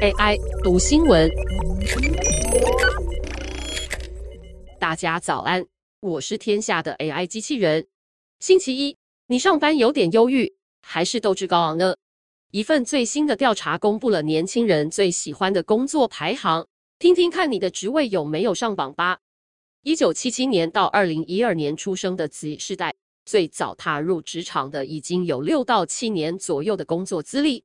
AI 读新闻，大家早安，我是天下的 AI 机器人。星期一，你上班有点忧郁，还是斗志高昂呢？一份最新的调查公布了年轻人最喜欢的工作排行，听听看你的职位有没有上榜吧。一九七七年到二零一二年出生的 Z 世代，最早踏入职场的已经有六到七年左右的工作资历。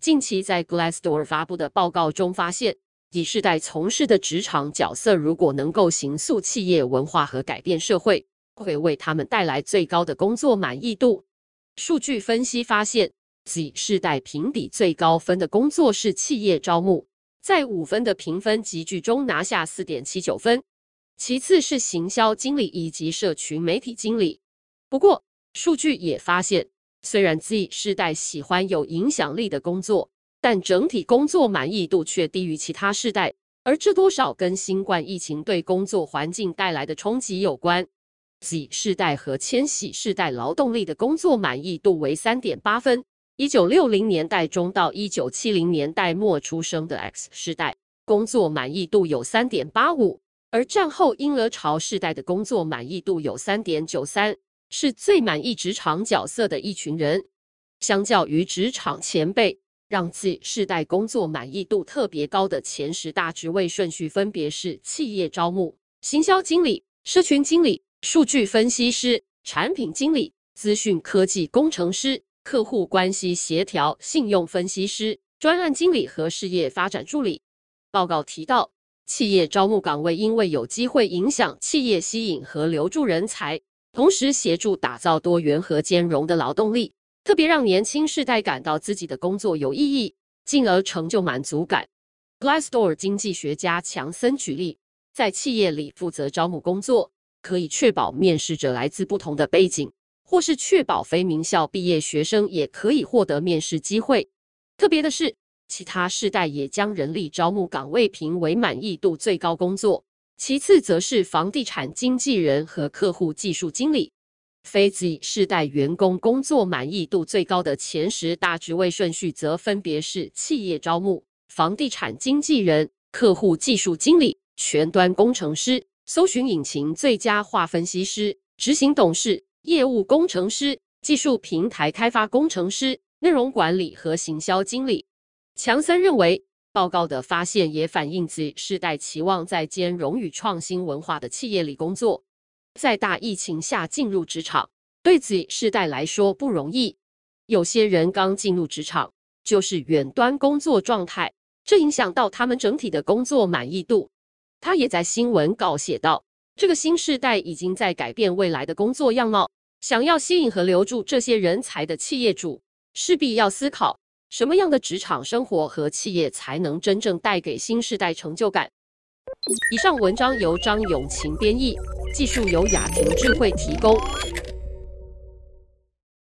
近期在 Glassdoor 发布的报告中发现，Z 世代从事的职场角色如果能够形塑企业文化和改变社会，会为他们带来最高的工作满意度。数据分析发现，Z 世代评比最高分的工作是企业招募，在五分的评分集距中拿下四点七九分，其次是行销经理以及社群媒体经理。不过，数据也发现，虽然 Z 世代喜欢有影响力的工作，但整体工作满意度却低于其他世代，而这多少跟新冠疫情对工作环境带来的冲击有关。Z 世代和千禧世代劳动力的工作满意度为三点八分，一九六零年代中到一九七零年代末出生的 X 世代工作满意度有三点八五，而战后婴儿潮世代的工作满意度有三点九三。是最满意职场角色的一群人，相较于职场前辈，让 Z 世代工作满意度特别高的前十大职位顺序分别是：企业招募、行销经理、社群经理、数据分析师、产品经理、资讯科技工程师、客户关系协调、信用分析师、专案经理和事业发展助理。报告提到，企业招募岗位因为有机会影响企业吸引和留住人才。同时协助打造多元和兼容的劳动力，特别让年轻世代感到自己的工作有意义，进而成就满足感。Glassdoor 经济学家强森举例，在企业里负责招募工作，可以确保面试者来自不同的背景，或是确保非名校毕业学生也可以获得面试机会。特别的是，其他世代也将人力招募岗位评为满意度最高工作。其次则是房地产经纪人和客户技术经理。非 Z 世代员工工作满意度最高的前十大职位顺序则分别是企业招募、房地产经纪人、客户技术经理、全端工程师、搜寻引擎最佳化分析师、执行董事、业务工程师、技术平台开发工程师、内容管理和行销经理。强森认为。报告的发现也反映 Z 世代期望在兼容与创新文化的企业里工作。在大疫情下进入职场，对 Z 世代来说不容易。有些人刚进入职场就是远端工作状态，这影响到他们整体的工作满意度。他也在新闻稿写道：“这个新世代已经在改变未来的工作样貌。想要吸引和留住这些人才的企业主，势必要思考。”什么样的职场生活和企业才能真正带给新时代成就感？以上文章由张永琴编译，技术由雅婷智慧提供。